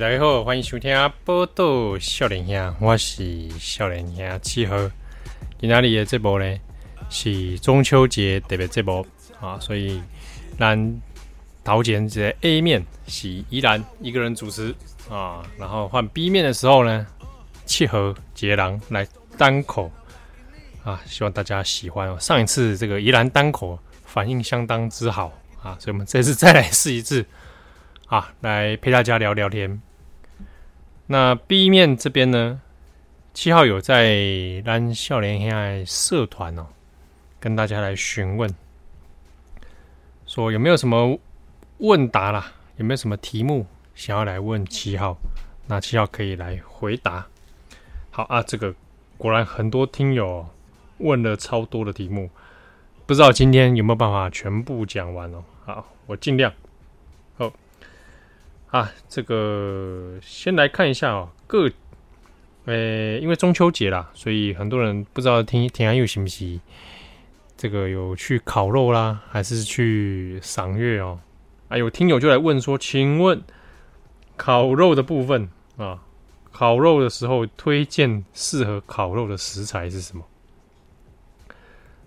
大家好，欢迎收听《宝岛少年兄》，我是少年兄七号。今天的节目呢是中秋节特别节目啊，所以咱头前这 A 面是宜兰一个人主持啊，然后换 B 面的时候呢，七号杰郎来单口啊，希望大家喜欢哦。上一次这个宜兰单口反应相当之好啊，所以我们这次再来试一次。啊，来陪大家聊聊天。那 B 面这边呢，七号有在咱少年兄社团哦，跟大家来询问，说有没有什么问答啦，有没有什么题目想要来问七号？那七号可以来回答。好啊，这个果然很多听友问了超多的题目，不知道今天有没有办法全部讲完哦？好，我尽量。啊，这个先来看一下哦，各，诶、欸，因为中秋节啦，所以很多人不知道听田安佑行不行？这个有去烤肉啦，还是去赏月哦？啊，有听友就来问说，请问烤肉的部分啊，烤肉的时候推荐适合烤肉的食材是什么？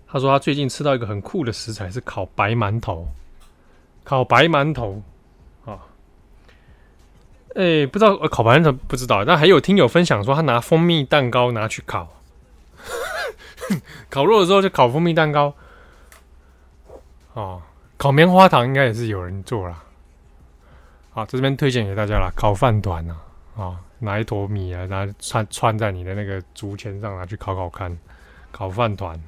他说他最近吃到一个很酷的食材是烤白馒头，烤白馒头。哎、不知道烤盘怎不知道，但还有听友分享说他拿蜂蜜蛋糕拿去烤，烤肉的时候就烤蜂蜜蛋糕。哦，烤棉花糖应该也是有人做啦。好，这边推荐给大家啦，烤饭团啊，啊，拿一坨米啊，拿穿穿在你的那个竹签上拿去烤烤看，烤饭团。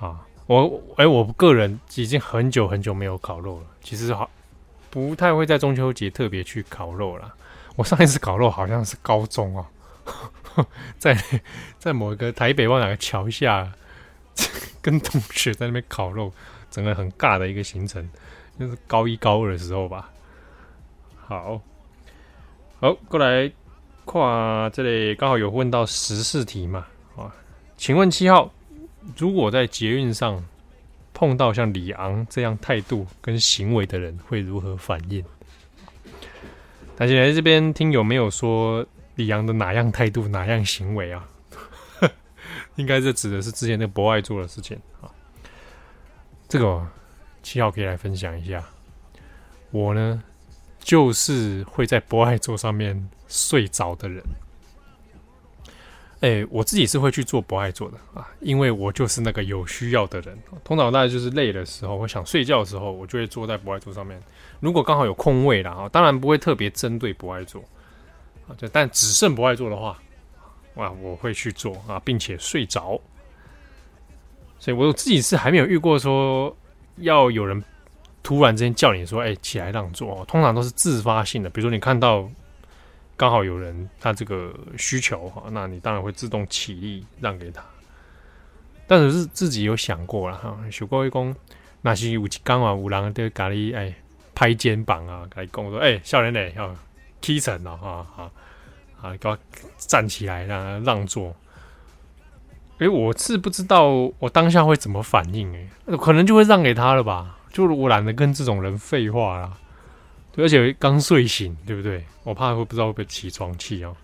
啊，我哎、我个人已经很久很久没有烤肉了，其实好。不太会在中秋节特别去烤肉啦。我上一次烤肉好像是高中 哦、在在某一个台北望哪个桥下，跟同学在那边烤肉，整个很尬的一个行程，就是高一高二的时候吧。好，好，过来跨这里刚好有问到十四题嘛？啊，请问七号，如果在捷运上，碰到像李昂这样态度跟行为的人会如何反应？但是来这边听有没有说李昂的哪样态度、哪样行为啊？应该是指的是之前那个博爱座的事情啊。这个七号可以来分享一下。我呢，就是会在博爱座上面睡着的人。哎、欸，我自己是会去做不爱做的啊，因为我就是那个有需要的人。通常大概就是累的时候，我想睡觉的时候，我就会坐在不爱做上面。如果刚好有空位了啊，当然不会特别针对不爱做啊，就但只剩不爱做的话，哇，我会去做啊，并且睡着。所以我自己是还没有遇过说要有人突然之间叫你说，哎、起来让座。通常都是自发性的，比如说你看到。刚好有人他这个需求哈，那你当然会自动起立让给他。但是是自己有想过了哈，许国威公那些有刚好五郎的咖喱哎拍肩膀啊，跟你讲说哎，少年嘞要起身了哈啊啊，给我站起来让他让座。哎、欸，我是不知道我当下会怎么反应哎、可能就会让给他了吧，就是我懒得跟这种人废话啦。对而且刚睡醒，对不对？我怕会不知道会不会起床气哦。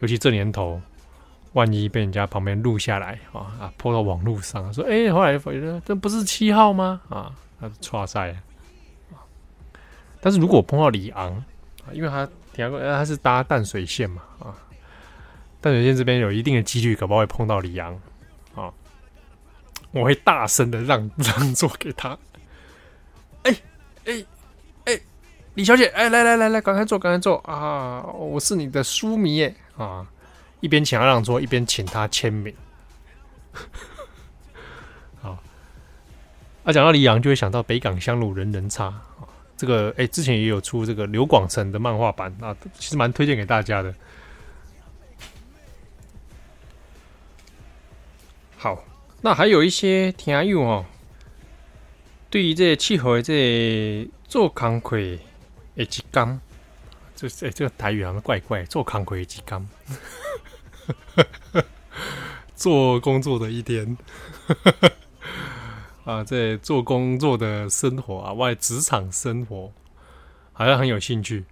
尤其这年头，万一被人家旁边录下来啊啊，泼到网络上，说哎、后来发现这不是七号吗？啊，他是剉赛。但是如果我碰到李昂，啊因为他听说他是搭淡水线嘛啊，淡水线这边有一定的几率，可能会碰到李昂啊，我会大声的让 让座给他。哎、欸、哎。李小姐，哎、来来来来，赶快坐，赶快坐啊！我是你的书迷耶啊！一边请他让座，一边请他签名。好，啊，讲到李阳，就会想到北港香炉人人差啊。这个，哎、欸，之前也有出这个刘广成的漫画版啊，其实蛮推荐给大家的。好，那还有一些听友哦，对于这气候这做工课的一天，这这这个台语好像怪怪，做工课的一天，做工作的一天，啊，这做工作的生活啊，外职场生活好像很有兴趣，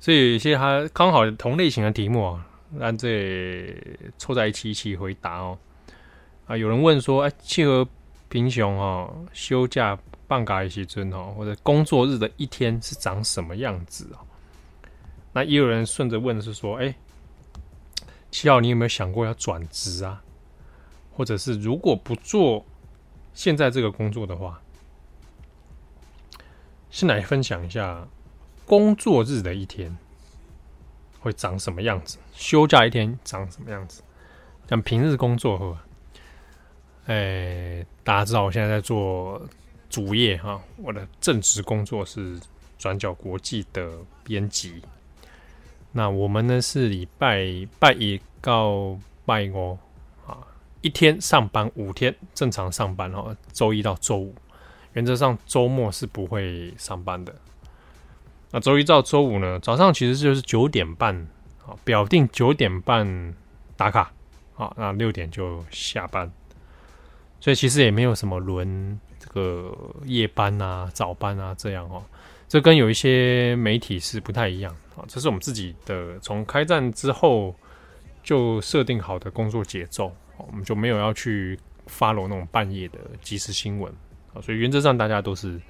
所以有一些他刚好同类型的题目啊，让这凑在一起一起回答哦。啊，有人问说，哎，气候。平常哦，休假放假的时阵哦，或者工作日的一天是长什么样子哦？那也有人顺着问是说，哎，七号你有没有想过要转职啊？或者是如果不做现在这个工作的话，先来分享一下工作日的一天会长什么样子，休假一天长什么样子？像平日工作后。哎、大家知道我现在在做主业哈，我的正职工作是转角国际的编辑。那我们呢是礼拜拜一到拜五啊，一天上班五天正常上班哈，周一到周五，原则上周末是不会上班的。那周一到周五呢，早上其实就是九点半啊，表定九点半打卡啊，那六点就下班。所以其实也没有什么轮这个夜班啊、早班啊这样哦，这跟有一些媒体是不太一样啊。这是我们自己的从开战之后就设定好的工作节奏，我们就没有要去发罗那种半夜的即时新闻啊。所以原则上大家都是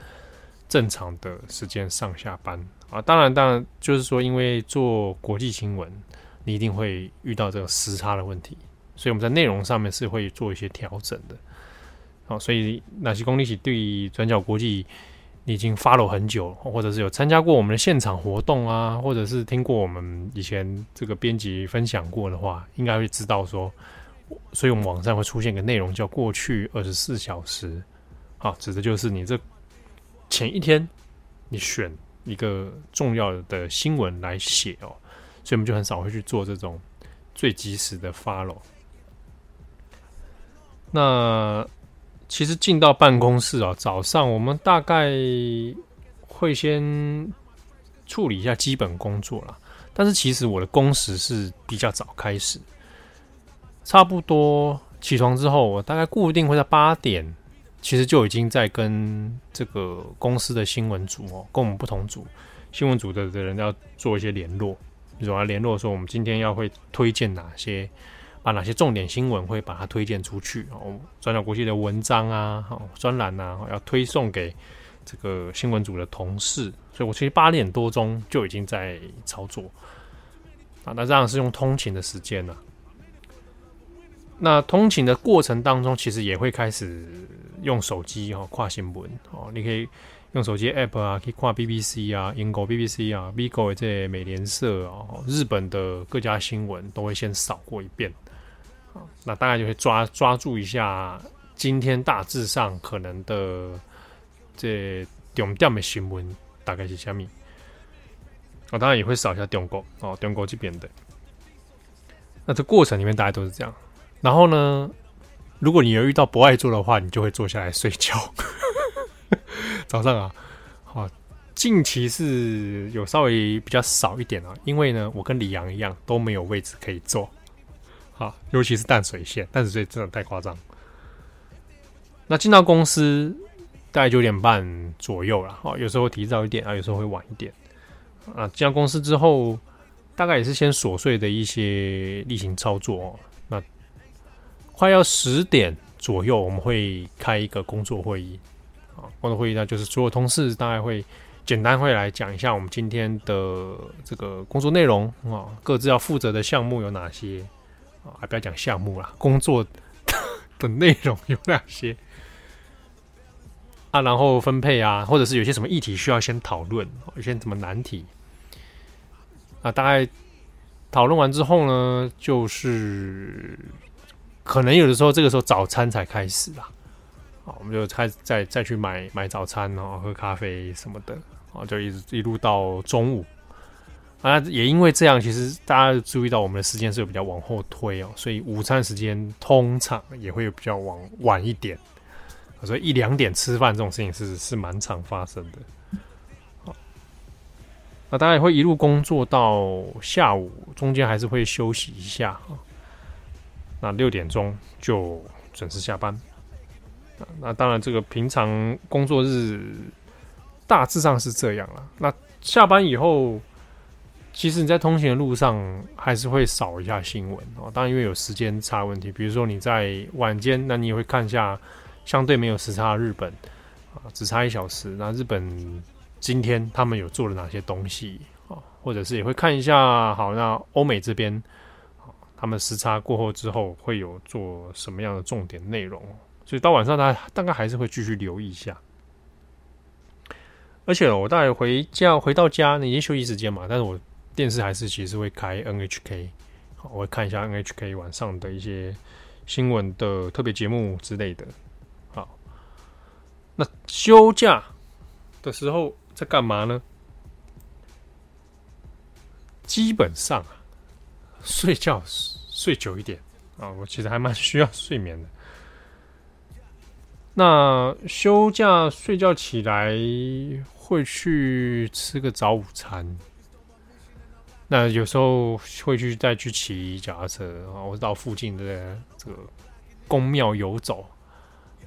正常的时间上下班啊。当然，当然就是说，因为做国际新闻，你一定会遇到这个时差的问题，所以我们在内容上面是会做一些调整的。好，所以哪些公里起对转角国际你已经 follow 很久，或者是有参加过我们的现场活动啊，或者是听过我们以前这个编辑分享过的话，应该会知道说，所以我们网上会出现一个内容叫“过去二十四小时”，好，指的就是你这前一天你选一个重要的新闻来写哦，所以我们就很少会去做这种最及时的 follow。那其实进到办公室啊，早上我们大概会先处理一下基本工作啦。但是其实我的工时是比较早开始，差不多起床之后，我大概固定会在八点，其实就已经在跟这个公司的新闻组哦，跟我们不同组新闻组的的人要做一些联络，比如说联络说我们今天要会推荐哪些。把哪些重点新闻会把它推荐出去哦？转角国际的文章啊，哦，专栏啊，要推送给这个新闻组的同事。所以我其实八点多钟就已经在操作啊。那这样是用通勤的时间了。那通勤的过程当中，其实也会开始用手机哦，跨新闻哦。你可以用手机 app 啊，可以跨 BBC 啊，英国 BBC 啊，Vigo 这美联社啊，日本的各家新闻都会先扫过一遍。那大概就会抓抓住一下今天大致上可能的这重点的新闻大概是什么？我当然也会扫一下中国哦，中国这边的。那这过程里面大家都是这样。然后呢，如果你有遇到不爱做的话，你就会坐下来睡觉。早上啊，好，近期是有稍微比较少一点啊，因为呢，我跟李阳一样都没有位置可以坐。好，尤其是淡水线，淡水线真的太夸张。那进到公司大概九点半左右了，哦，有时候提早一点啊，有时候会晚一点。啊，进到公司之后，大概也是先琐碎的一些例行操作。那快要十点左右，我们会开一个工作会议。啊，工作会议呢，就是所有同事大概会简单会来讲一下我们今天的这个工作内容啊，各自要负责的项目有哪些。还不要讲项目啦，工作 的内容有哪些啊？然后分配啊，或者是有些什么议题需要先讨论，有些什么难题啊？大概讨论完之后呢，就是可能有的时候这个时候早餐才开始啦，啊，我们就开再再去买买早餐哦，喝咖啡什么的啊，就一直一路到中午。啊，也因为这样，其实大家注意到我们的时间是有比较往后推哦，所以午餐时间通常也会比较往晚一点所以一两点吃饭这种事情是是蛮常发生的。好那大家也会一路工作到下午，中间还是会休息一下。那六点钟就准时下班。那当然，这个平常工作日大致上是这样了。那下班以后，其实你在通行的路上还是会扫一下新闻哦。当然，因为有时间差问题，比如说你在晚间，那你也会看一下相对没有时差的日本啊，只差一小时。那日本今天他们有做了哪些东西啊？或者是也会看一下，好，那欧美这边他们时差过后之后会有做什么样的重点内容？所以到晚上，大家大概还是会继续留意一下。而且我大概回家回到家，已经休息时间嘛，但是我电视还是其实会开 NHK，我会看一下 NHK 晚上的一些新闻的特别节目之类的。好，那休假的时候在干嘛呢？基本上啊，睡觉睡久一点啊，我其实还蛮需要睡眠的。那休假睡觉起来会去吃个早午餐，那有时候会去再去骑脚踏车啊，或者到附近的这个宫庙游走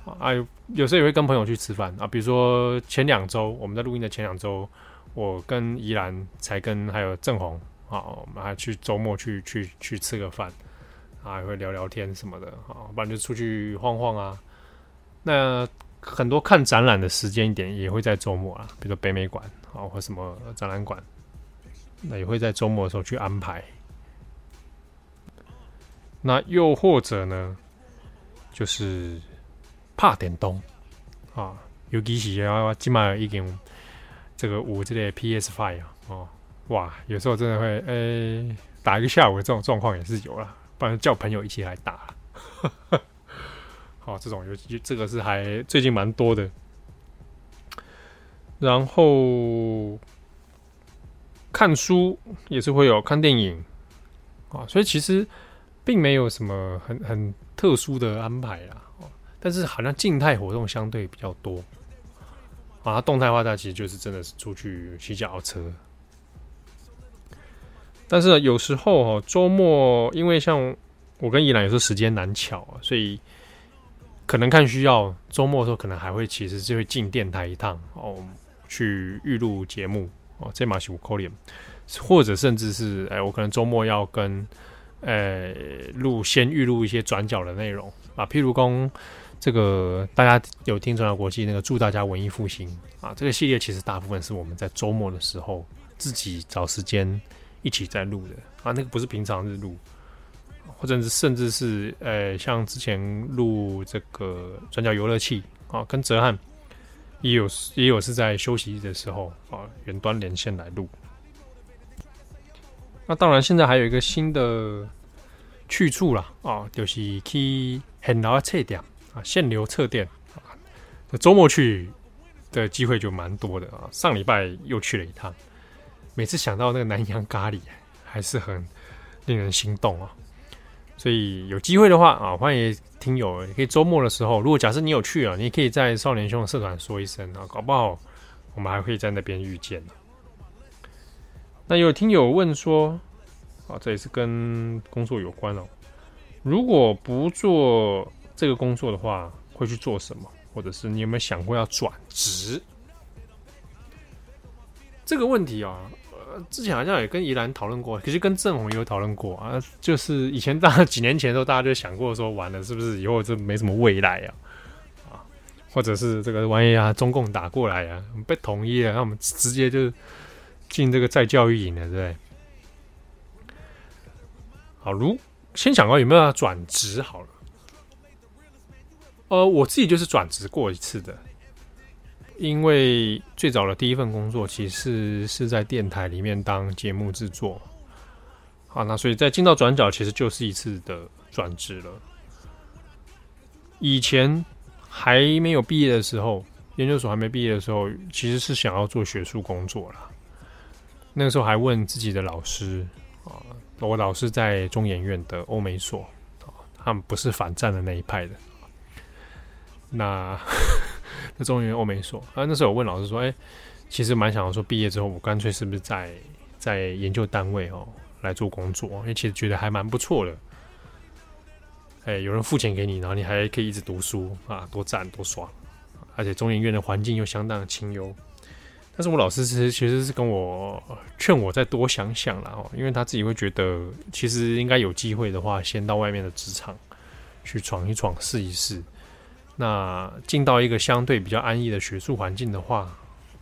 啊，有时候也会跟朋友去吃饭啊，比如说前两周我们在录音的前两周，我跟宜兰才跟还有郑红啊，我们还去周末去去去吃个饭啊，也会聊聊天什么的啊，不然就出去晃晃啊。那很多看展览的时间点也会在周末啊，比如说北美馆啊，或什么展览馆，那也会在周末的时候去安排。那又或者呢，就是怕点东啊，尤其是啊，起码已经这个五这类 PS Five 啊，哦，哇，有时候真的会诶、打一个下午的这种状况也是有啦，不然叫朋友一起来打。好，这种游戏，这个是还最近蛮多的。然后看书也是会有看电影啊，所以其实并没有什么很很特殊的安排啦。但是好像静态活动相对比较多啊，动态化它其实就是真的是出去骑脚车。但是有时候哦，周末因为像我跟宜兰有时候时间难巧啊，所以。可能看需要，周末的时候可能还会其实就会进电台一趟哦，去预录节目哦，这马是五扣脸，或者甚至是哎，我可能周末要跟呃录先预录一些转角的内容啊，譬如说这个大家有听转角国际那个祝大家文艺复兴啊，这个系列其实大部分是我们在周末的时候自己找时间一起在录的啊，那个不是平常日录。或者是甚至是呃，像之前录这个转角游乐器啊，跟哲瀚也有也有是在休息的时候啊，远端连线来录。那当然，现在还有一个新的去处啦啊，就是去很老的测点啊，限流测电啊，那周末去的机会就蛮多的啊。上礼拜又去了一趟，每次想到那个南洋咖喱，还是很令人心动啊。所以有机会的话啊，欢迎听友也可以周末的时候，如果假设你有去啊，你可以在少年兄的社团说一声啊，搞不好我们还会在那边遇见。那有听友问说啊，这也是跟工作有关哦。如果不做这个工作的话，会去做什么？或者是你有没有想过要转职？这个问题啊。之前好像也跟宜兰讨论过，可是跟郑红也有讨论过啊。就是以前大几年前的时候，大家就想过说，完了是不是以后就没什么未来啊？啊，或者是这个万一啊，中共打过来啊，被统一了，那我们直接就进这个再教育营了，对？好，如先想到有没有转职好了。呃，我自己就是转职过一次的。因为最早的第一份工作其实是在电台里面当节目制作，好，那所以在进到转角其实就是一次的转职了。以前还没有毕业的时候，研究所还没毕业的时候，其实是想要做学术工作啦。那个时候还问自己的老师啊，我老师在中研院的欧美所，他们不是反战的那一派的。那那中研院欧美所，啊，那时候我问老师说，哎、其实蛮想要说，毕业之后我干脆是不是在在研究单位哦来做工作，因为其实觉得还蛮不错的。哎、有人付钱给你，然后你还可以一直读书啊，多赞多爽！而且中研院的环境又相当的清幽。但是我老师是其实是跟我劝我再多想想啦哦，因为他自己会觉得，其实应该有机会的话，先到外面的职场去闯一闯，试一试。那进到一个相对比较安逸的学术环境的话，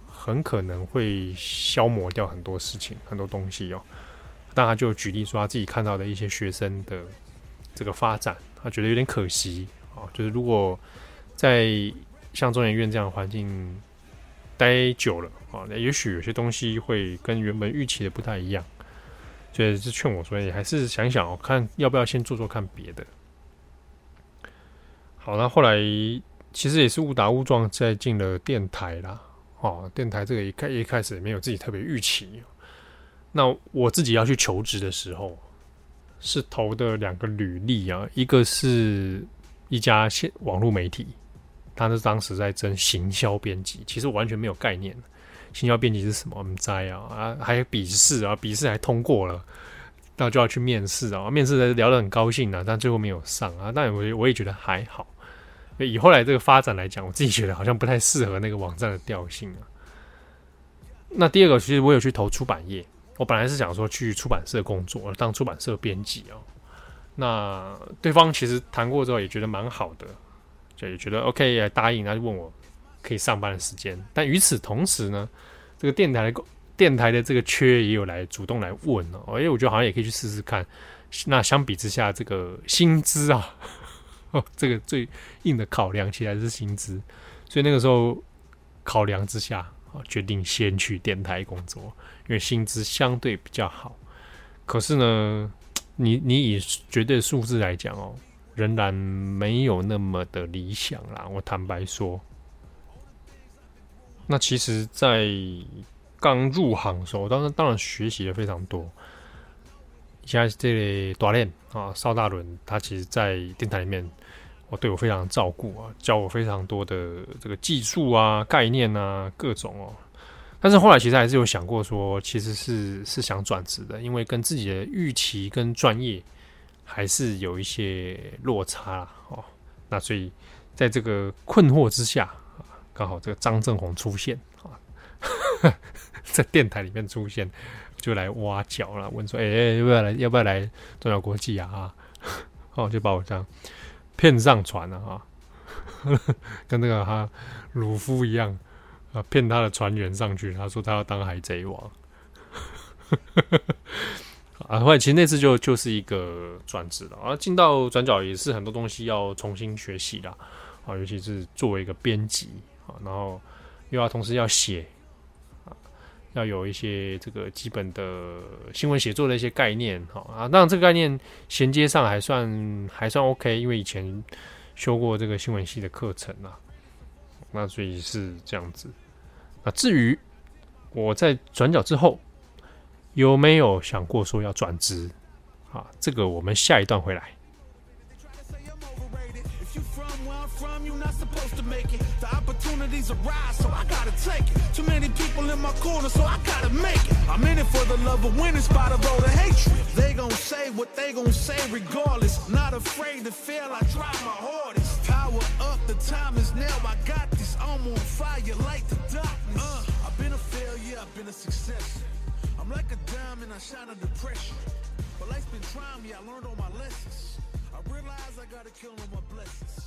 很可能会消磨掉很多事情、很多东西哦。但他就举例说他自己看到的一些学生的这个发展。他觉得有点可惜啊，就是如果在像中研院这样的环境待久了啊，那也许有些东西会跟原本预期的不太一样，所以是劝我说，你还是想想哦，看要不要先做做看别的。好，那后来其实也是误打误撞在进了电台啦，哦，电台这个一开一开始没有自己特别预期，那我自己要去求职的时候。是投的两个履历啊，一个是一家线网络媒体，他是当时在争行销编辑，其实完全没有概念，行销编辑是什么？我们在啊啊，还有笔试啊，笔试还通过了，那就要去面试啊，面试的聊得很高兴啊，但最后没有上啊，但我我也觉得还好，以后来这个发展来讲，我自己觉得好像不太适合那个网站的调性啊。那第二个，其实我有去投出版业。我本来是想说去出版社工作，当出版社编辑哦。那对方其实谈过之后也觉得蛮好的，就也觉得 OK，也答应，他就问我可以上班的时间。但与此同时呢，这个电台的电台的这个缺也有来主动来问哦，因为我觉得好像也可以去试试看。那相比之下，这个薪资啊，这个最硬的考量其实是薪资，所以那个时候考量之下。决定先去电台工作，因为薪资相对比较好。可是呢，你你以绝对数字来讲哦，仍然没有那么的理想啦。我坦白说，那其实，在刚入行的时候，当然当然学习了非常多。现在这里锻炼啊，邵大伦他其实在电台里面。我对我非常照顾啊，教我非常多的这个技术啊、概念啊、各种哦。但是后来其实还是有想过说，其实是是想转职的，因为跟自己的预期跟专业还是有一些落差哦。那所以在这个困惑之下啊，刚好这个张正宏出现啊，在电台里面出现，就来挖角了，问说：“哎、要不要来？要不要来中小国际啊？”啊，哦，就把我这样。骗上船了啊，跟那个哈鲁夫一样啊，骗他的船员上去，他说他要当海贼王。啊，后来其实那次就就是一个转职了啊，进到转角也是很多东西要重新学习的啊，尤其是作为一个编辑啊，然后又要同时要写。要有一些这个基本的新闻写作的一些概念，哈啊，当然这个概念衔接上还算还算 OK，因为以前修过这个新闻系的课程啊，那所以是这样子。那至于我在转角之后有没有想过说要转职啊？这个我们下一段回来。opportunities arise, so I gotta take it. Too many people in my corner, so I gotta make it. I'm in it for the love of winning, spot of all the hatred. They gon' say what they gon' say regardless. Not afraid to fail, I try my hardest. Power up, the time is now, I got this. I'm on fire like the darkness. Uh, I've been a failure, I've been a success. I'm like a diamond, I shine under pressure. But life's been trying me, I learned all my lessons. I realize I gotta kill all my blessings.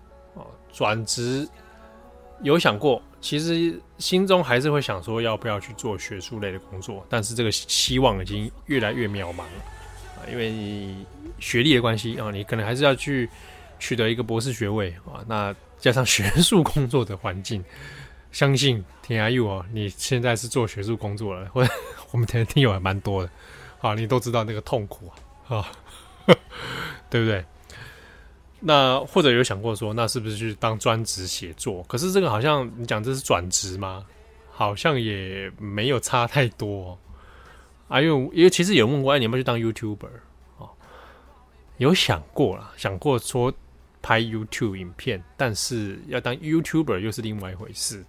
转职有想过，其实心中还是会想说要不要去做学术类的工作，但是这个希望已经越来越渺茫了啊，因为你学历的关系啊，你可能还是要去取得一个博士学位啊，那加上学术工作的环境，相信天涯佑哦，你现在是做学术工作了，或者我们听的听友还蛮多的啊，你都知道那个痛苦啊，啊，对不对？那或者有想过说，那是不是去当专职写作？可是这个好像你讲这是转职吗？好像也没有差太多啊。因为因为其实有问过，哎，你有没有去当 YouTuber 啊？有想过啦，想过说拍 YouTube 影片，但是要当 YouTuber 又是另外一回事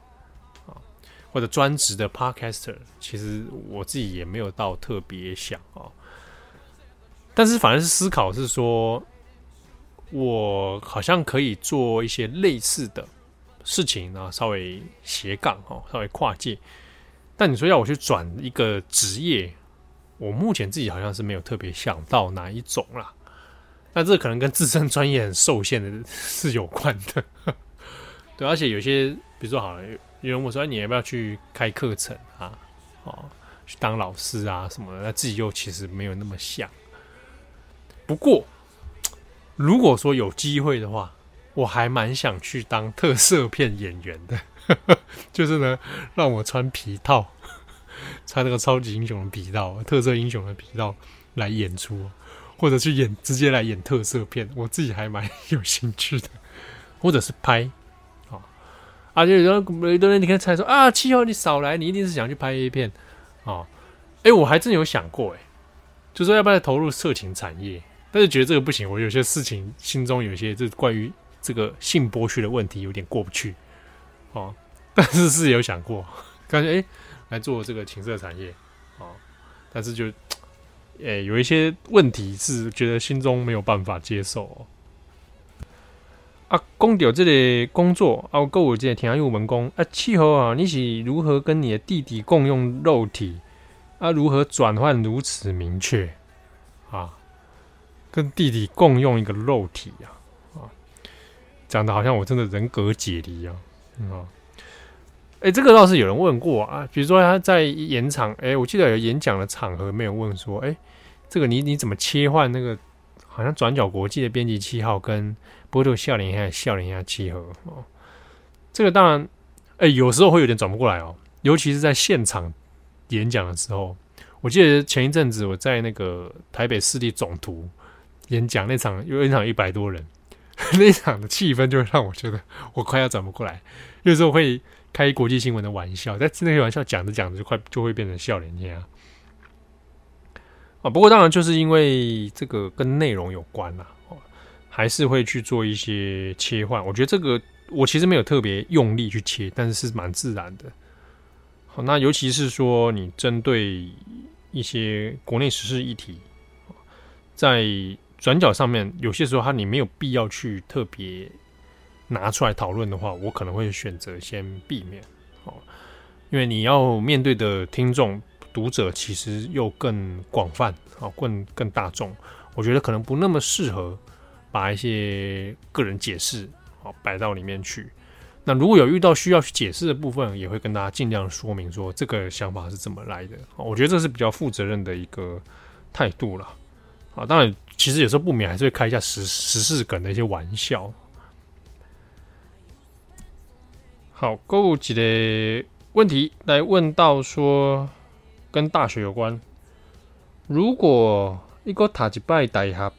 啊。或者专职的 Podcaster，其实我自己也没有到特别想啊。但是反而是思考是说。我好像可以做一些类似的事情啊，稍微斜杠哦，稍微跨界。但你说要我去转一个职业，我目前自己好像是没有特别想到哪一种啦。那这可能跟自身专业很受限的是有关的。对，而且有些，比如说好了，有人问说，你要不要去开课程啊？哦，去当老师啊什么的？那自己又其实没有那么想。不过。如果说有机会的话，我还蛮想去当特摄片演员的，就是呢，让我穿皮套，穿那个超级英雄的皮套，特色英雄的皮套来演出，或者去演直接来演特摄片，我自己还蛮有兴趣的，或者是拍，啊，啊，就有很多人你看猜说啊，七号你少来，你一定是想去拍 A 片，啊，哎、我还真有想过，哎，就说要不要投入色情产业。但是觉得这个不行，我有些事情心中有些这关于这个性剥削的问题有点过不去，哦，但是是有想过，感觉诶来做这个情色产业，哦，但是就诶、有一些问题是觉得心中没有办法接受、哦。啊，讲到这里工作啊，我有这个听友问讲啊，气候啊，你是如何跟你的弟弟共用肉体？啊，如何转换如此明确？啊？跟弟弟共用一个肉体啊，啊，讲的好像我真的人格解离啊，啊，哎，这个倒是有人问过啊，比如说他在演场，哎、欸，我记得有演讲的场合没有问说，哎、欸，这个你你怎么切换那个好像转角国际的编辑七号跟波特笑脸一下笑脸一下契合哦，这个当然，哎、欸，有时候会有点转不过来哦，尤其是在现场演讲的时候，我记得前一阵子我在那个台北市立总图。演讲那场，因为那场一百多人，那场的气氛就会让我觉得我快要转不过来。有时候会开国际新闻的玩笑，但那些玩笑讲着讲着就快就会变成笑脸这样啊。不过当然就是因为这个跟内容有关啦，还是会去做一些切换。我觉得这个我其实没有特别用力去切，但是是蛮自然的。好，那尤其是说你针对一些国内时事议题，在转角上面，有些时候它你没有必要去特别拿出来讨论的话，我可能会选择先避免哦，因为你要面对的听众读者其实又更广泛啊，更更大众，我觉得可能不那么适合把一些个人解释啊摆到里面去。那如果有遇到需要去解释的部分，也会跟大家尽量说明说这个想法是怎么来的。我觉得这是比较负责任的一个态度了。啊，当然，其实有时候不免还是会开一下时时事梗的一些玩笑。好，购物几的问题来问到说，跟大学有关。如果一个塔吉拜大学，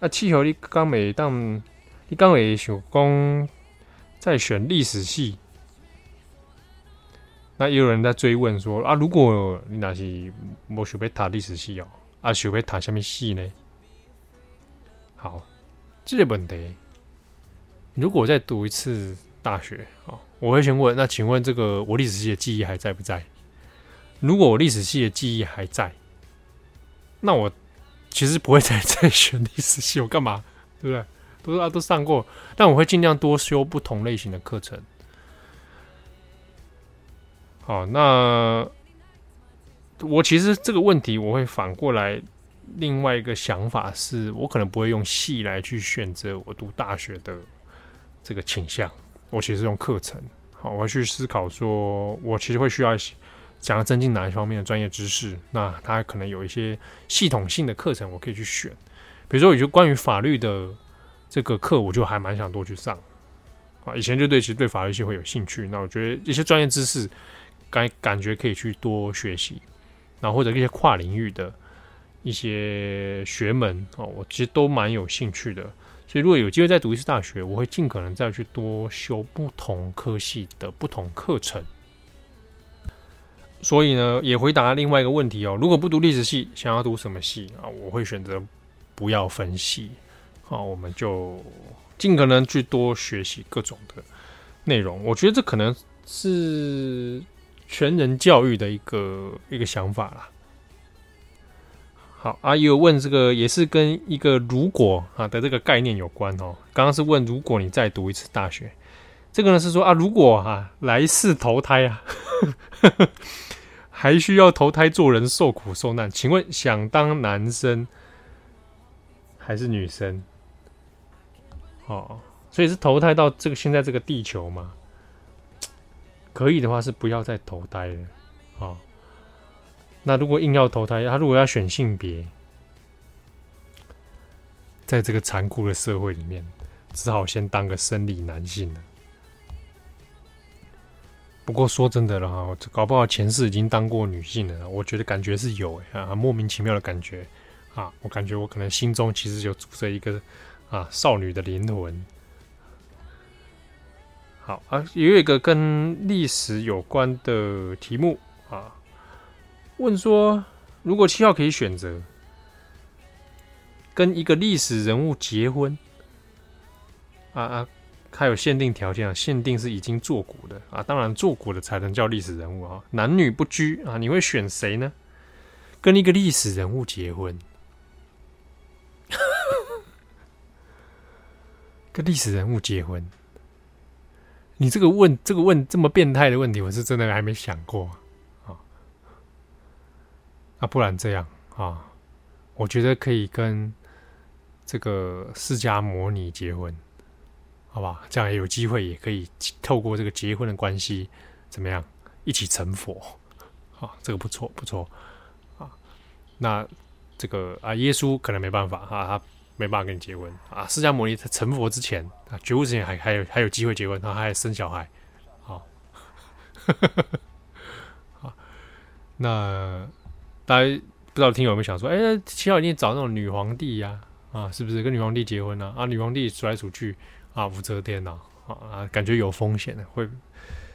啊，气候你刚没当，你刚没想讲再选历史系，那也有人在追问说，啊，如果你那是没想要读历史系哦？啊，想要读什么系呢？好，这个问题，如果再读一次大学，啊，我会先问：那请问这个我历史系的记忆还在不在？如果我历史系的记忆还在，那我其实不会再再选历史系，我干嘛？对不对？都啊都上过，但我会尽量多修不同类型的课程。好，那。我其实这个问题，我会反过来，另外一个想法是，我可能不会用系来去选择我读大学的这个倾向，我其实用课程。好，我会去思考说，我其实会需要想要增进哪一方面的专业知识。那它可能有一些系统性的课程，我可以去选。比如说，我就关于法律的这个课，我就还蛮想多去上。啊，以前就对其实对法律系会有兴趣。那我觉得一些专业知识，感感觉可以去多学习。然后或者一些跨领域的一些学门哦，我其实都蛮有兴趣的。所以如果有机会再读一次大学，我会尽可能再去多修不同科系的不同课程。所以呢，也回答另外一个问题哦，如果不读历史系，想要读什么系啊？我会选择不要分系。好，我们就。尽可能去多学习各种的内容，我觉得这可能是全人教育的一个一个想法啦。好，阿姨有问这个也是跟一个如果啊的这个概念有关哦。刚刚是问如果你再读一次大学，这个呢是说啊，如果啊来世投胎啊，还需要投胎做人受苦受难，请问想当男生还是女生？哦，所以是投胎到这个现在这个地球吗？可以的话是不要再投胎了。哦，那如果硬要投胎，他如果要选性别，在这个残酷的社会里面，只好先当个生理男性了。不过说真的了哈，搞不好前世已经当过女性了，我觉得感觉是有哎啊，莫名其妙的感觉啊，我感觉我可能心中其实有住着一个。啊，少女的灵魂。好啊，也有一个跟历史有关的题目啊，问说，如果七号可以选择跟一个历史人物结婚，啊啊，还有限定条件啊，限定是已经作古的啊，当然作古的才能叫历史人物啊，男女不拘啊，你会选谁呢？跟一个历史人物结婚？跟历史人物结婚，你这个问这个问这么变态的问题，我是真的还没想过。啊，不然这样啊，我觉得可以跟这个释迦摩尼结婚，好吧？这样也有机会，也可以透过这个结婚的关系，怎么样一起成佛？啊，这个不错不错啊。那这个啊，耶稣可能没办法啊，他。没办法跟你结婚啊！释迦摩尼在成佛之前啊，觉悟之前还还有还有机会结婚，他还生小孩，好，好，那大家不知道听友有没有想说，哎，七号一定找那种女皇帝呀，啊，是不是跟女皇帝结婚呢？啊，女皇帝出来出去啊，武则天呐，啊，感觉有风险的，会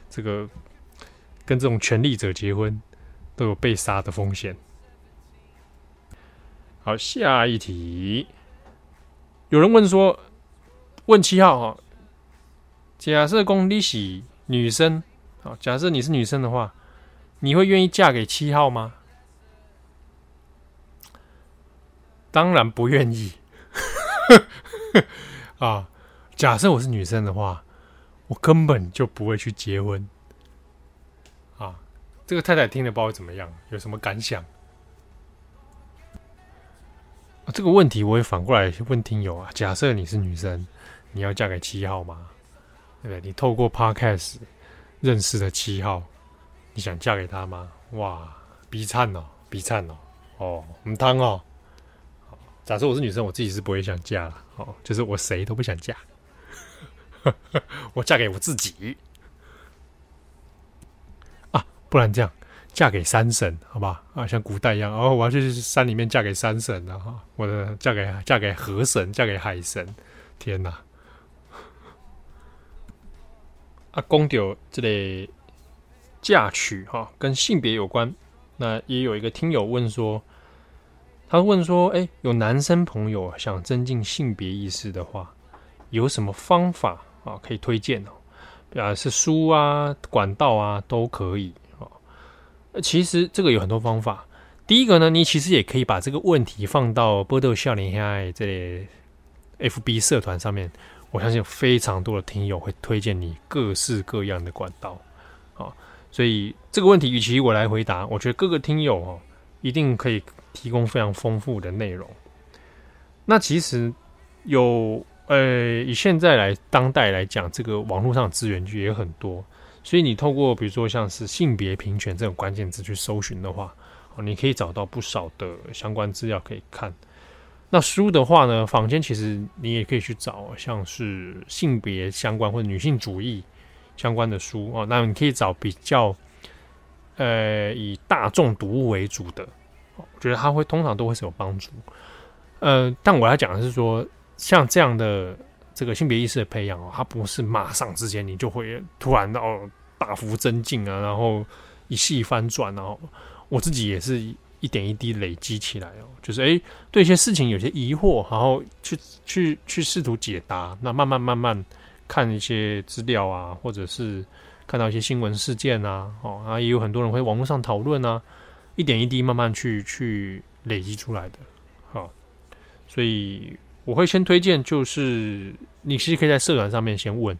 这个跟这种权力者结婚都有被杀的风险。好，下一题。有人问说：“问七号哈，假设公你是女生，好，假设你是女生的话，你会愿意嫁给七号吗？”当然不愿意。啊，假设我是女生的话，我根本就不会去结婚。啊，这个太太听了不知道怎么样，有什么感想？这个问题我也反过来问听友啊，假设你是女生，你要嫁给七号吗？对不对？你透过 Podcast 认识的七号，你想嫁给他吗？哇，比惨哦，比惨哦，哦，唔通哦。假设我是女生，我自己是不会想嫁了，哦，就是我谁都不想嫁，我嫁给我自己啊，不然这样。嫁给山神，好吧？啊，像古代一样，哦，我要去山里面嫁给山神了哈！我的嫁给嫁给河神，嫁给海神，天哪！啊，公丢这里嫁娶哈，跟性别有关。那也有一个听友问说，他问说，哎，有男生朋友想增进性别意识的话，有什么方法啊可以推荐哦？啊，是书啊、管道啊都可以。其实这个有很多方法。第一个呢，你其实也可以把这个问题放到波豆笑脸爱这里 FB 社团上面。我相信有非常多的听友会推荐你各式各样的管道。啊，所以这个问题与其我来回答，我觉得各个听友哦一定可以提供非常丰富的内容。那其实有呃，以现在来当代来讲，这个网络上资源就也很多，所以你透过比如说像是性别平权这种关键字去搜寻的话，哦，你可以找到不少的相关资料可以看。那书的话呢，坊间其实你也可以去找，像是性别相关或者女性主义相关的书哦。那你可以找比较，呃，以大众读物为主的，我觉得它会通常都会是有帮助。呃，但我要讲的是说，像这样的这个性别意识的培养哦，它不是马上之间你就会突然到大幅增进啊，然后一系翻转，然后我自己也是。一点一滴累积起来哦，就是诶，对一些事情有些疑惑，然后去去去试图解答。那慢慢慢慢看一些资料啊，或者是看到一些新闻事件啊，哦啊，也有很多人会网络上讨论啊，一点一滴慢慢去去累积出来的。好，所以我会先推荐，就是你其实可以在社团上面先问，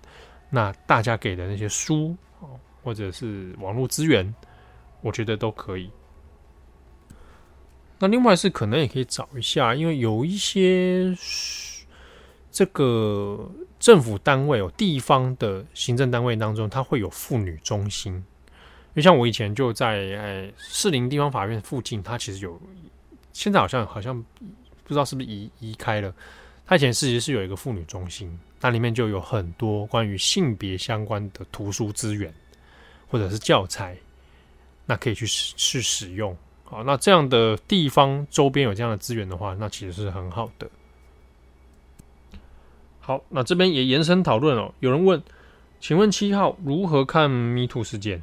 那大家给的那些书，或者是网络资源，我觉得都可以。那另外是可能也可以找一下，因为有一些这个政府单位哦，地方的行政单位当中，它会有妇女中心。就像我以前就在哎士林地方法院附近，它其实有，现在好像好像不知道是不是移移开了。它以前其实是有一个妇女中心，那里面就有很多关于性别相关的图书资源或者是教材，那可以去去使用。好，那这样的地方周边有这样的资源的话，那其实是很好的。好，那这边也延伸讨论哦。有人问，请问七号如何看 MeToo 事件？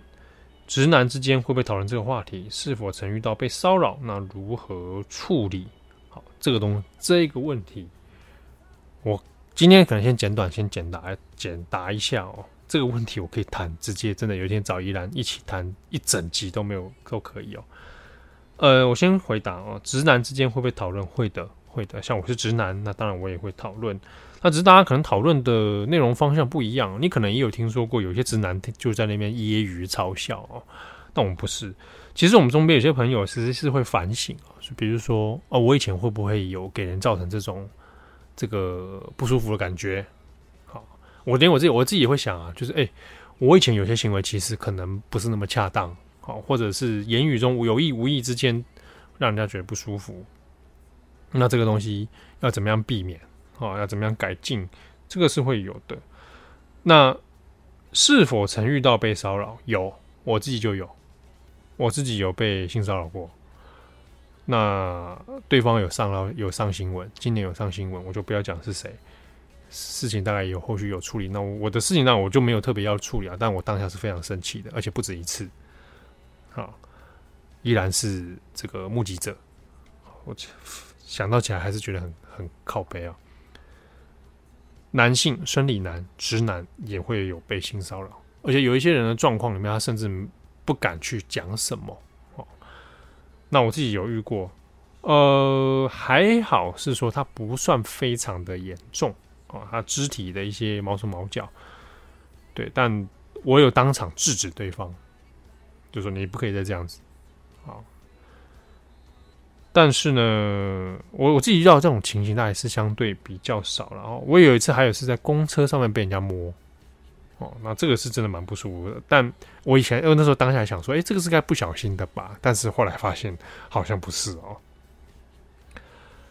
直男之间会不会讨论这个话题？是否曾遇到被骚扰？那如何处理？好，这个东这个问题，我今天可能先简短，先简答简答一下哦。这个问题我可以谈，直接真的有一天找依兰一起谈一整集都没有都可以哦。呃，我先回答哦，直男之间会不会讨论？会的，会的。像我是直男，那当然我也会讨论。那只是大家可能讨论的内容方向不一样。你可能也有听说过，有些直男就在那边揶揄嘲笑哦。但我们不是。其实我们中边有些朋友其实是会反省啊，就比如说哦，我以前会不会有给人造成这种这个不舒服的感觉？好，我连我自己我自己也会想啊，就是哎，我以前有些行为其实可能不是那么恰当。好，或者是言语中有意无意之间让人家觉得不舒服，那这个东西要怎么样避免？啊，要怎么样改进？这个是会有的。那是否曾遇到被骚扰？有，我自己就有，我自己有被性骚扰过。那对方有上了有上新闻，今年有上新闻，我就不要讲是谁。事情大概有后续有处理。那我的事情那我就没有特别要处理啊，但我当下是非常生气的，而且不止一次。好，依然是这个目击者，我想到起来还是觉得很很靠背啊。男性生理男直男也会有被性骚扰，而且有一些人的状况里面，他甚至不敢去讲什么。哦，那我自己有遇过，呃，还好是说他不算非常的严重。啊，他肢体的一些毛手毛脚，对，但我有当场制止对方。就说你不可以再这样子，但是呢，我我自己遇到这种情形，大概是相对比较少。然后我有一次还有是在公车上面被人家摸，哦，那这个是真的蛮不舒服的。但我以前因为那时候当下想说，哎，这个是该不小心的吧？但是后来发现好像不是哦。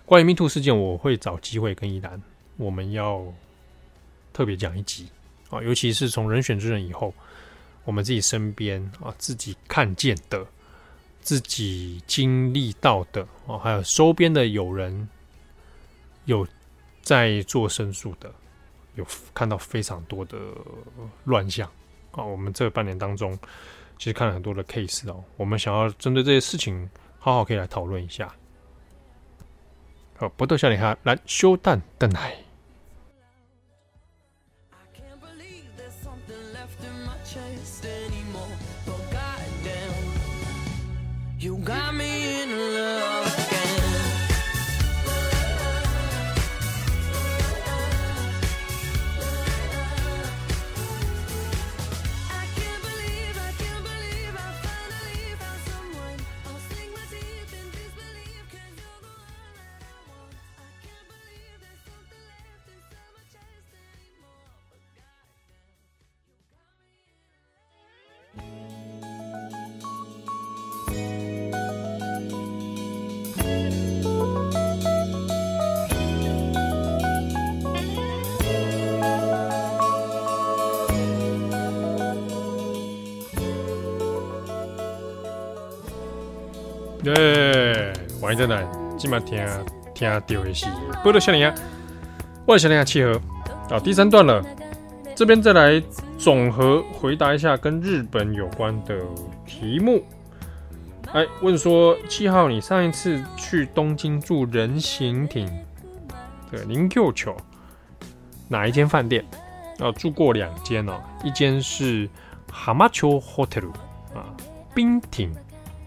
关于密兔事件，我会找机会跟一兰，我们要特别讲一集啊，尤其是从人选之人以后。我们自己身边啊，自己看见的，自己经历到的哦，还有周边的友人有在做申诉的，有看到非常多的乱象啊、哦。我们这半年当中，其实看了很多的 case 哦，我们想要针对这些事情，好好可以来讨论一下。好，不逗小女孩，来修蛋的奶。Anymore, goddamn. You got me. 迎再来，今晚听听到的是波多小林啊，我是小林啊，契合。好，第三段了，这边再来总和回答一下跟日本有关的题目。哎，问说七号，你上一次去东京住人形町的林 Q 球哪一间饭店？哦，住过两间哦，一间是蛤蟆球 Hotel 啊，滨町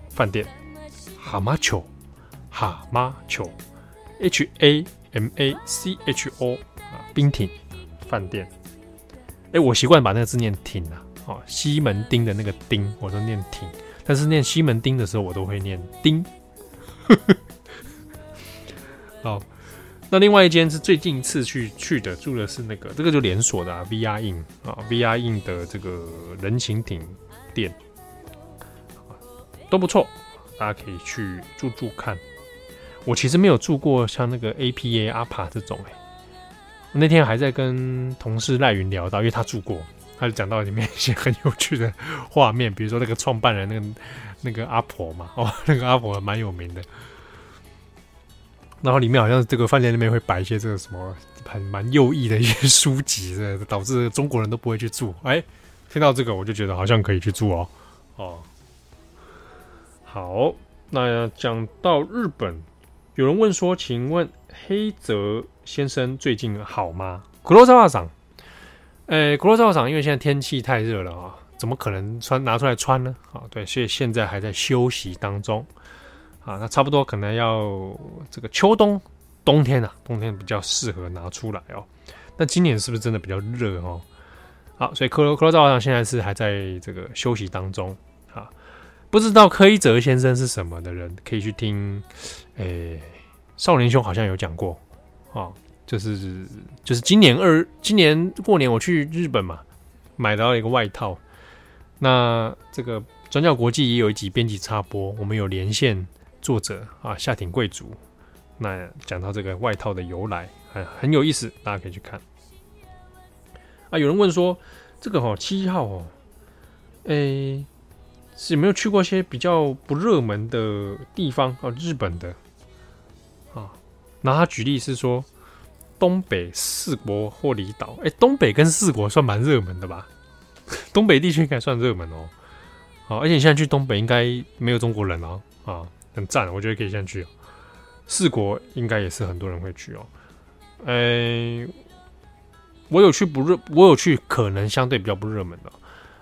饭店。蛤蟆球，蛤蟆球，H A M A C H O 啊，滨町饭店。哎、我习惯把那个字念挺啊，哦，西门町的那个町，我都念挺。但是念西门町的时候，我都会念丁。好，那另外一间是最近一次去去的，住的是那个，这个就连锁的啊，VR In 啊，VR In 的这个人形町店，都不错。大家可以去住住看。我其实没有住过像那个 APA 阿帕这种哎、欸。那天还在跟同事赖云聊到，因为他住过，他就讲到里面一些很有趣的画面，比如说那个创办人那个那个阿婆嘛，哦，那个阿婆蛮有名的。然后里面好像这个饭店里面会摆一些这个什么很蛮右翼的一些书籍，导致中国人都不会去住。哎、听到这个我就觉得好像可以去住哦，哦。好，那讲到日本，有人问说：“请问黑泽先生最近好吗？”黒泽さん，诶，黒泽さん，因为现在天气太热了啊，怎么可能穿拿出来穿呢？啊，对，所以现在还在休息当中。啊，那差不多可能要这个秋冬冬天啊，冬天比较适合拿出来哦。那今年是不是真的比较热哦？好，所以黒黒泽さん现在是还在这个休息当中。 不知道黑泽先生是什么的人，可以去听。诶、少年兄好像有讲过，哦，就是就是今年二今年过年我去日本嘛，买到一个外套。那这个转角国际也有一集编辑插播，我们有连线作者啊，夏町贵族。那讲到这个外套的由来，很很有意思，大家可以去看。啊，有人问说这个哦，七号哦，诶、是有没有去过一些比较不热门的地方啊？日本的啊，拿他举例是说，东北四国或离岛。哎，东北跟四国算蛮热门的吧？东北地区应该算热门哦。好，而且你现在去东北应该没有中国人哦。啊，很赞，我觉得可以先去。四国应该也是很多人会去哦。哎，我有去不热，我有去可能相对比较不热门的。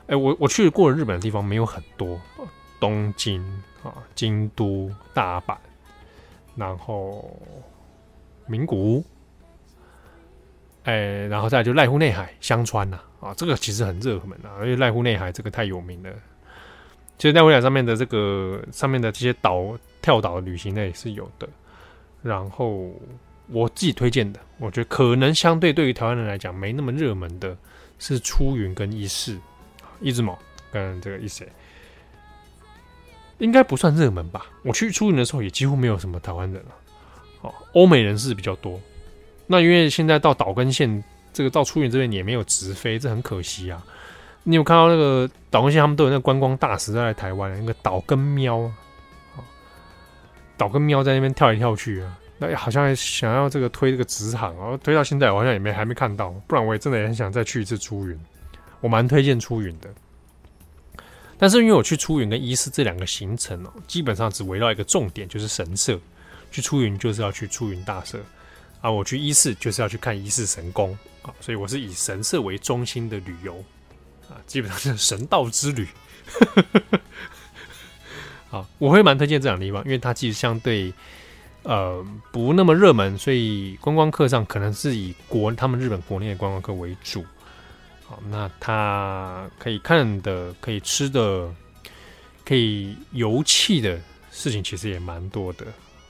哎、我我去过日本的地方没有很多，东京啊、京都、大阪，然后名古屋，哎、然后再就濑户内海、香川呐，啊，这个其实很热门啊，因为濑户内海这个太有名了。其实濑户内海上面的这个上面的这些岛跳岛旅行呢也是有的。然后我自己推荐的，我觉得可能相对对于台湾人来讲没那么热门的是出云跟伊势。一只猫跟这个一谁，应该不算热门吧？我去出云的时候也几乎没有什么台湾人了，哦，欧美人士比较多。那因为现在到岛根县这个到出云这边也没有直飞，这很可惜啊。你有看到那个岛根县他们都有那个观光大使在台湾，那个岛根喵啊，岛根喵在那边跳来跳去啊，那好像想要这个推这个直航啊，推到现在好像也没还没看到，不然我也真的也很想再去一次出云。我蛮推荐出云的，但是因为我去出云跟伊势这两个行程哦，基本上只围绕一个重点，就是神社。去出云就是要去出云大社，啊，我去伊势就是要去看伊势神宫啊，所以我是以神社为中心的旅游啊，基本上是神道之旅。好，我会蛮推荐这两个地方，因为它其实相对呃不那么热门，所以观光客上可能是以国他们日本国内的观光客为主。好，那它可以看的、可以吃的、可以游憩的事情，其实也蛮多的。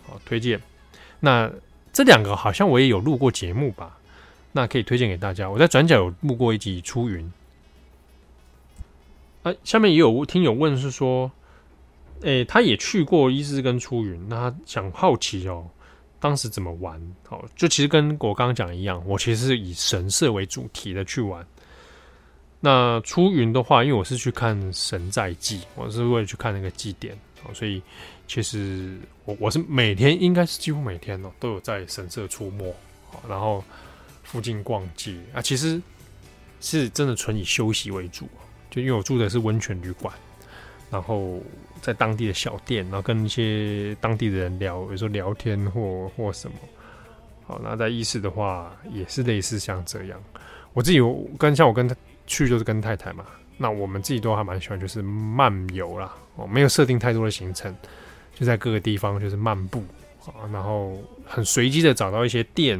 好，推荐。那这两个好像我也有录过节目吧？那可以推荐给大家。我在转角有录过一集出云。啊，下面也有听友问是说，诶、他也去过伊势跟出云，那他想好奇哦，当时怎么玩？好，就其实跟我刚刚讲一样，我其实是以神社为主题的去玩。那出云的话，因为我是去看神在祭，我是为了去看那个祭典，所以其实我我是每天应该是几乎每天哦都有在神社出没，然后附近逛街啊，其实是真的纯以休息为主，就因为我住的是温泉旅馆，然后在当地的小店，然后跟一些当地的人聊，有时候聊天或或什么。好，那在意识的话也是类似像这样。我自己跟像我跟他去就是跟太太嘛，那我们自己都还蛮喜欢就是漫游啦，哦，没有设定太多的行程，就在各个地方就是漫步啊，然后很随机的找到一些店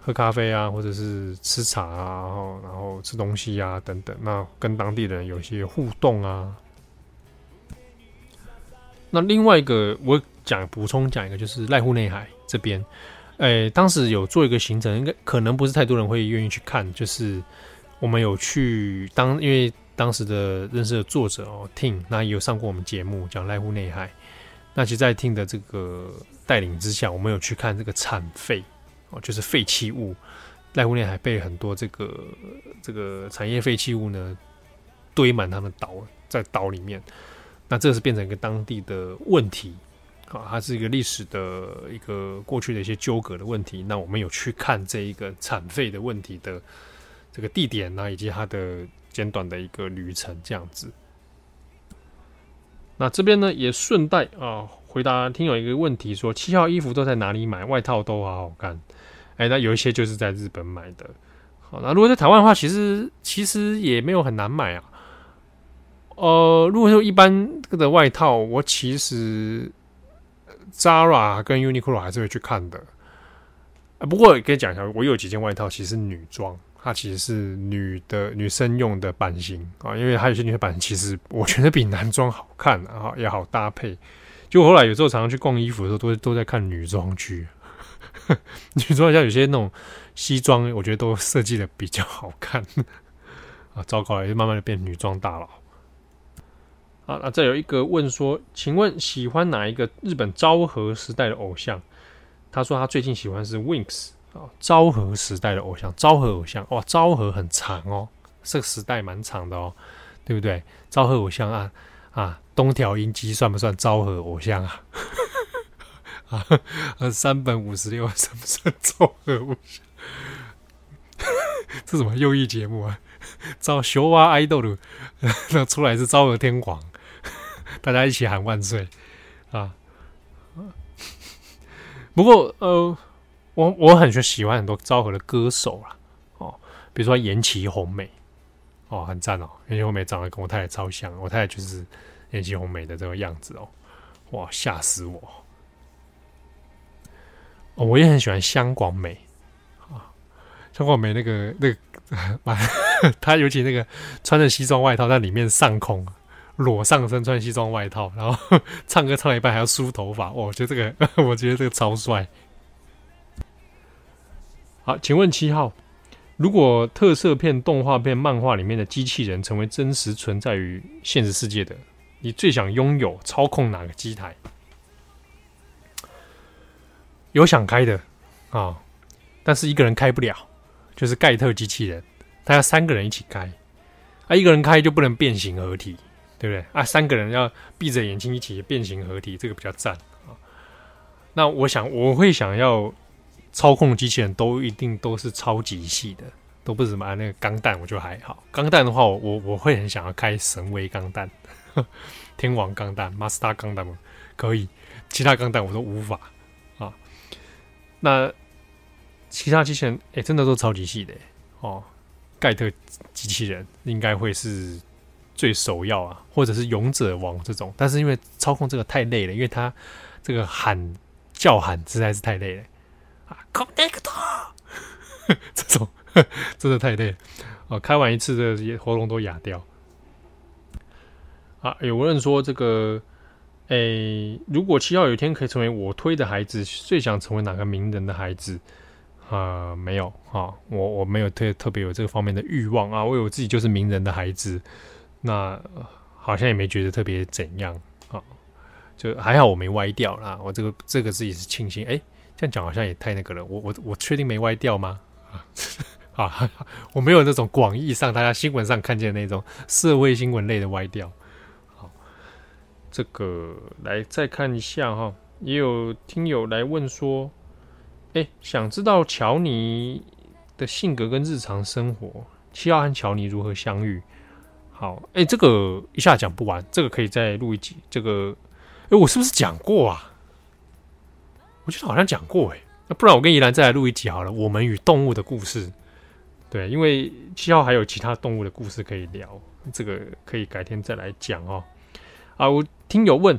喝咖啡啊，或者是吃茶啊，然后然后吃东西啊等等，那跟当地人有一些互动啊。那另外一个我讲补充讲一个就是濑户内海这边。诶、欸，当时有做一个行程，应该可能不是太多人会愿意去看。就是我们有去当，因为当时的认识的作者哦，Ting，那也有上过我们节目讲濑户内海。那其实，在 Ting 的这个带领之下，我们有去看这个产废哦，就是废弃物。濑户内海被很多这个这个产业废弃物呢堆满他们岛，在岛里面，那这是变成一个当地的问题。啊，它是一个历史的一个过去的一些纠葛的问题。那我们有去看这一个产废的问题的这个地点呢，以及它的简短的一个旅程这样子。那这边呢也顺带啊回答听友一个问题说，说七号衣服都在哪里买？外套都好好看。哎、那有一些就是在日本买的。好，那如果在台湾的话，其实其实也没有很难买啊。呃，如果说一般的外套，我其实。Zara 跟 Uniqlo 还是会去看的，不过跟你讲一下，我有几件外套其实是女装，它其实是女的女生用的版型啊，因为还有些女生版型其实我觉得比男装好看啊，也好搭配。就后来有时候常常去逛衣服的时候，都都在看女装区，女装像有些那种西装，我觉得都设计的比较好看啊。糟糕了，就慢慢的变女装大佬。啊，那再有一个问说，请问喜欢哪一个日本昭和时代的偶像？他说他最近喜欢是 Wings 昭和时代的偶像，昭和偶像哇，昭和很长哦，这个时代蛮长的哦，对不对？昭和偶像啊啊，东条英机算不算昭和偶像啊？啊，山本五十六算不算昭和偶像？这什么幼益节目啊？昭秀娃爱豆的，那出来是昭和天皇。大家一起喊万岁啊！不过呃，我我很喜欢很多昭和的歌手啦，哦，比如说岩崎宏美哦，很赞哦，岩崎宏美长得跟我太太超像，我太太就是岩崎宏美的这个样子哦，哇，吓死我！哦，我也很喜欢香广美啊，香广美那个那个，他尤其那个穿着西装外套在里面上空。裸上身穿西装外套，然后 唱歌唱到一半还要梳头发，我觉得这个，我觉得这个超帅。好，请问七号，如果特色片、动画片、漫画里面的机器人成为真实存在于现实世界的，你最想拥有操控哪个机台？有想开的啊、但是一个人开不了，就是盖特机器人，他要三个人一起开，啊，一个人开就不能变形合体。对不对啊？三个人要闭着眼睛一起变形合体，这个比较赞啊。那我想我会想要操控机器人都一定都是超级细的，都不是什么那个钢弹，我就还好。钢弹的话我，我我会很想要开神威钢弹、天王钢弹、Master 钢弹可以，其他钢弹我都无法啊。那其他机器人哎，真的都超级细的哦。盖特机器人应该会是。最首要啊，或者是勇者王这种，但是因为操控这个太累了，因为他这个喊叫喊实在是太累了，connect，这种 真的太累了啊，开完一次的喉咙都哑掉啊。有人说这个，诶、如果七号有一天可以成为我推的孩子，最想成为哪个名人的孩子啊？没有啊，我我没有特特别有这个方面的欲望啊，我以为我自己就是名人的孩子。那好像也没觉得特别怎样啊，就还好我没歪掉啦。我这个这个自己是庆幸，哎、这样讲好像也太那个了。我我我确定没歪掉吗？啊，我没有那种广义上大家新闻上看见的那种社会新闻类的歪掉。好，这个来再看一下哈，也有听友来问说，哎，想知道乔尼的性格跟日常生活，七号和乔尼如何相遇？好，哎，这个一下讲不完，这个可以再录一集。这个，哎，我是不是讲过啊？我觉得好像讲过哎，那不然我跟宜兰再来录一集好了。我们与动物的故事，对，因为七号还有其他动物的故事可以聊，这个可以改天再来讲哦。啊，我听友问，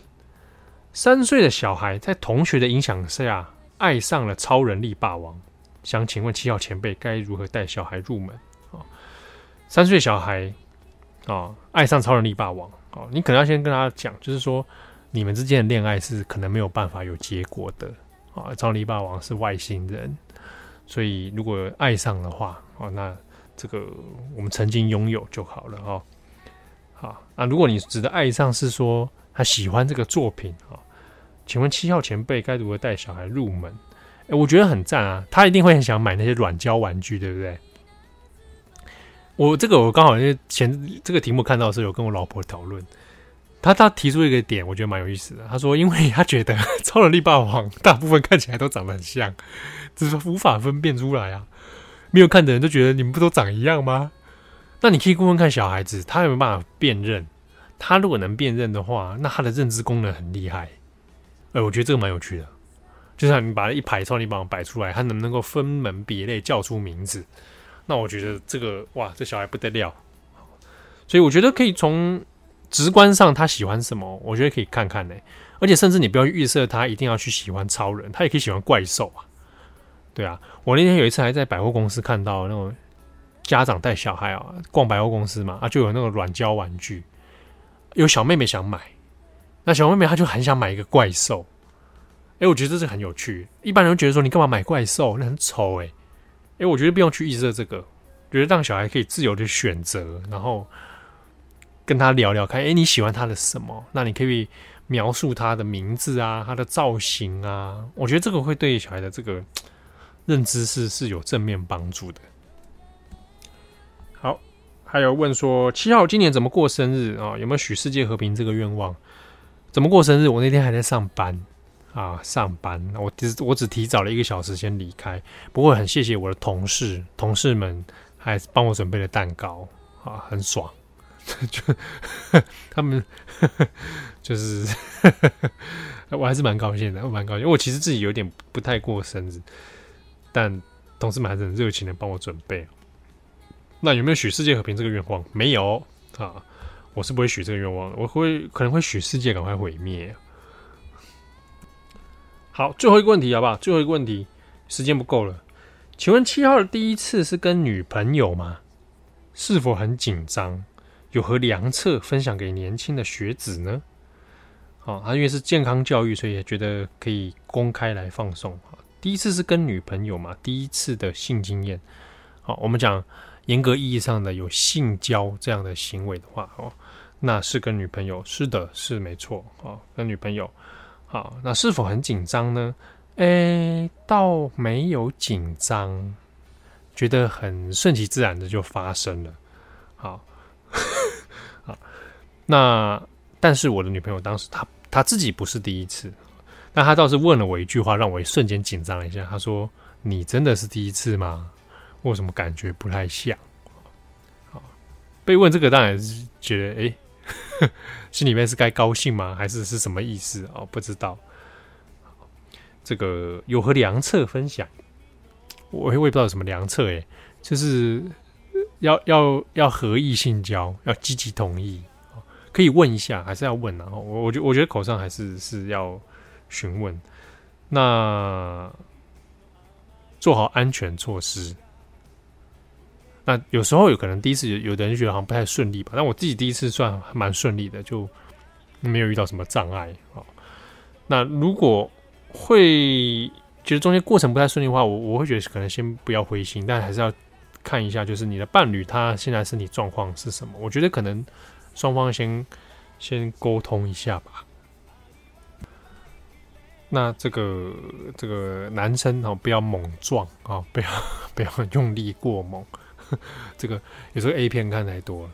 三岁的小孩在同学的影响下爱上了超人力霸王，想请问七号前辈该如何带小孩入门？啊，三岁小孩。啊、哦，爱上超人力霸王哦，你可能要先跟他讲，就是说你们之间的恋爱是可能没有办法有结果的啊、超力霸王是外星人，所以如果爱上的话，哦，那这个我们曾经拥有就好了哦。好，那如果你指的爱上是说他喜欢这个作品啊、请问七号前辈该如何带小孩入门？哎，我觉得很赞啊，他一定会很想买那些软胶玩具，对不对？我这个我刚好因为前这个题目看到的时候有跟我老婆讨论，他他提出一个点，我觉得蛮有意思的。他说，因为他觉得 超能力霸王大部分看起来都长得很像，只是无法分辨出来啊。没有看的人都觉得你们不都长一样吗？那你可以问问看小孩子，他有没有办法辨认？他如果能辨认的话，那他的认知功能很厉害。哎，我觉得这个蛮有趣的。就像你把一排超能力霸王摆出来，他能不能够分门别类叫出名字？那我觉得这个哇，这小孩不得了，所以我觉得可以从直观上他喜欢什么，我觉得可以看看呢。而且甚至你不要预设他一定要去喜欢超人，他也可以喜欢怪兽啊。对啊，我那天有一次还在百货公司看到那种家长带小孩啊逛百货公司嘛，啊就有那个软胶玩具，有小妹妹想买，那小妹妹她就很想买一个怪兽，哎，我觉得这是很有趣。一般人会觉得说你干嘛买怪兽，那很丑哎。哎、我觉得不用去预设这个，觉得让小孩可以自由的选择，然后跟他聊聊看。哎、你喜欢他的什么？那你可以描述他的名字啊，他的造型啊。我觉得这个会对小孩的这个认知是是有正面帮助的。好，还有问说七号今年怎么过生日啊？有没有许世界和平这个愿望？怎么过生日？我那天还在上班。啊，上班，我只我只提早了一个小时先离开，不过很谢谢我的同事，同事们还帮我准备了蛋糕，啊，很爽，就他们就是我还是蛮高兴的，我蛮高兴，我其实自己有点不太过生日，但同事们还是很热情的帮我准备。那有没有许世界和平这个愿望？没有啊，我是不会许这个愿望的，我会可能会许世界赶快毁灭。好，最后一个问题好不好？最后一个问题，时间不够了。请问七号的第一次是跟女朋友吗？是否很紧张？有何良策分享给年轻的学子呢？好，他因为是健康教育，所以也觉得可以公开来放送。第一次是跟女朋友嘛？第一次的性经验。好，我们讲严格意义上的有性交这样的行为的话，哦，那是跟女朋友。是的，是没错。哦，跟女朋友。好，那是否很紧张呢？诶、倒没有紧张，觉得很顺其自然的就发生了。好，那但是我的女朋友当时她她自己不是第一次，但她倒是问了我一句话，让我一瞬间紧张了一下。她说：“你真的是第一次吗？为什么感觉不太像？”好，被问这个当然是觉得诶。欸 心里面是该高兴吗？还是是什么意思哦？不知道。这个有何良策分享？我我也不知道有什么良策诶，就是要要要合意性交，要积极同意，可以问一下，还是要问啊？我我觉我觉得口上还是是要询问。那做好安全措施。那有时候有可能第一次有有的人觉得好像不太顺利吧，但我自己第一次算蛮顺利的，就没有遇到什么障碍啊。那如果会觉得中间过程不太顺利的话，我我会觉得可能先不要灰心，但还是要看一下，就是你的伴侣他现在身体状况是什么。我觉得可能双方先先沟通一下吧。那这个这个男生哦，不要猛撞啊，不要不要用力过猛。这个有时候 A 片看太多了，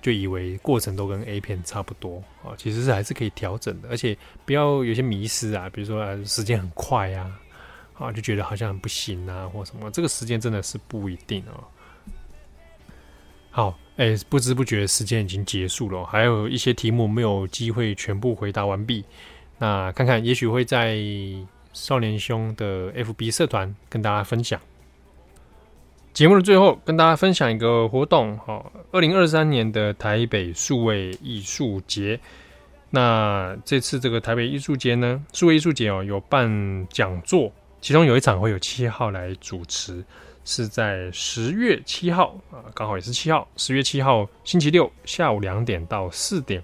就以为过程都跟 A 片差不多啊，其实是还是可以调整的，而且不要有些迷失啊，比如说啊时间很快呀，啊就觉得好像很不行啊或什么，这个时间真的是不一定哦。好，哎，不知不觉时间已经结束了，还有一些题目没有机会全部回答完毕，那看看也许会在少年兄的 FB 社团跟大家分享。节目的最后，跟大家分享一个活动，哈，二零二三年的台北数位艺术节。那这次这个台北艺术节呢，数位艺术节哦，有办讲座，其中有一场会有七号来主持，是在十月七号啊，刚好也是七号，十月七号星期六下午两点到四点。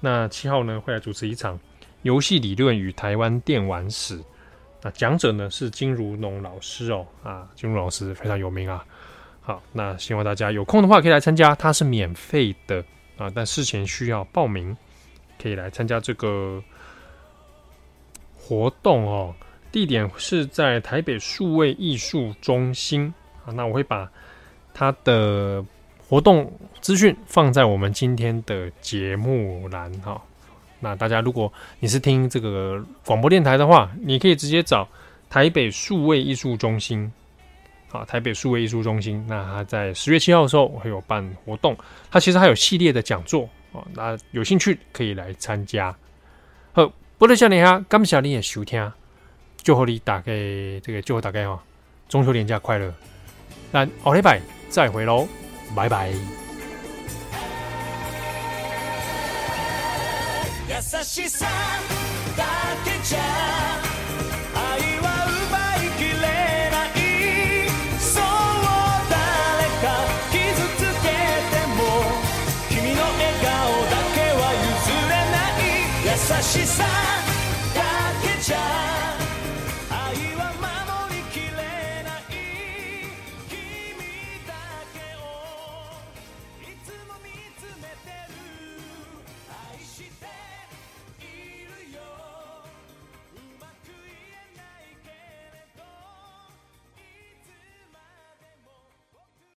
那七号呢，会来主持一场游戏理论与台湾电玩史。那讲者呢是金如农老师哦，啊，金如老师非常有名啊。好，那希望大家有空的话可以来参加，它是免费的啊，但事前需要报名，可以来参加这个活动哦。地点是在台北数位艺术中心啊，那我会把它的活动资讯放在我们今天的节目栏哈。那大家，如果你是听这个广播电台的话，你可以直接找台北数位艺术中心，啊，台北数位艺术中心。那他在十月七号的时候会有办活动，他其实还有系列的讲座啊，那有兴趣可以来参加。好，波多少年哈，感谢你的收听，祝福你打给这个祝福大家哈、哦，中秋连假快乐！那奥利拜再会喽，拜拜。